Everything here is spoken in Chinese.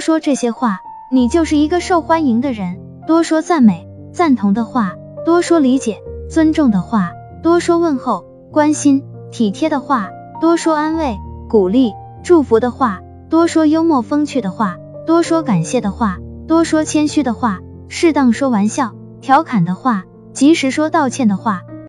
说这些话你就是一个受欢迎的人。多说赞美赞同的话多说理解尊重的话多说问候关心体贴的话多说安慰鼓励祝福的话多说幽默风趣的话多说感谢的话多说谦虚的话适当说玩笑调侃的话及时说道歉的话